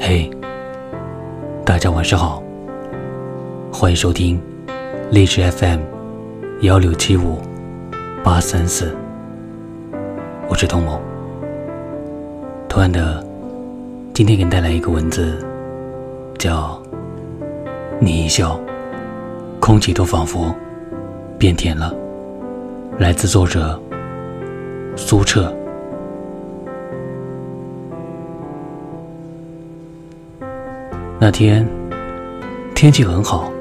嘿，大家晚上好，欢迎收听励志 FM 幺六七五八三四，我是童某。同样的，今天给你带来一个文字，叫“你一笑，空气都仿佛变甜了”，来自作者苏澈。那天天气很好，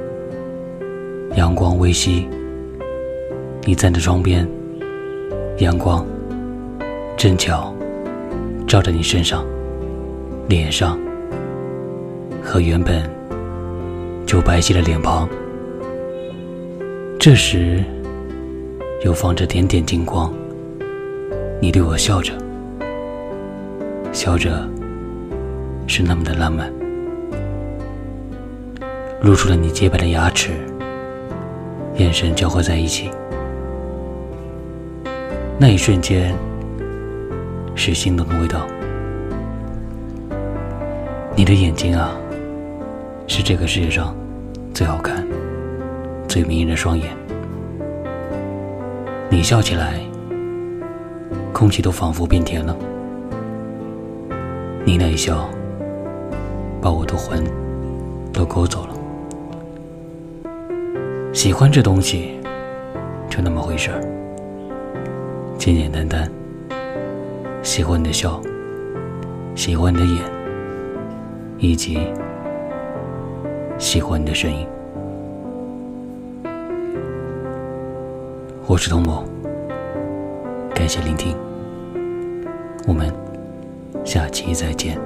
阳光微熹。你站在窗边，阳光正巧照在你身上、脸上和原本就白皙的脸庞。这时又放着点点金光，你对我笑着，笑着是那么的浪漫。露出了你洁白的牙齿，眼神交汇在一起，那一瞬间是心动的味道。你的眼睛啊，是这个世界上最好看、最迷人的双眼。你笑起来，空气都仿佛变甜了。你那一笑，把我的魂都勾走了。喜欢这东西，就那么回事儿，简简单单。喜欢你的笑，喜欢你的眼，以及喜欢你的声音。我是童某，感谢聆听，我们下期再见。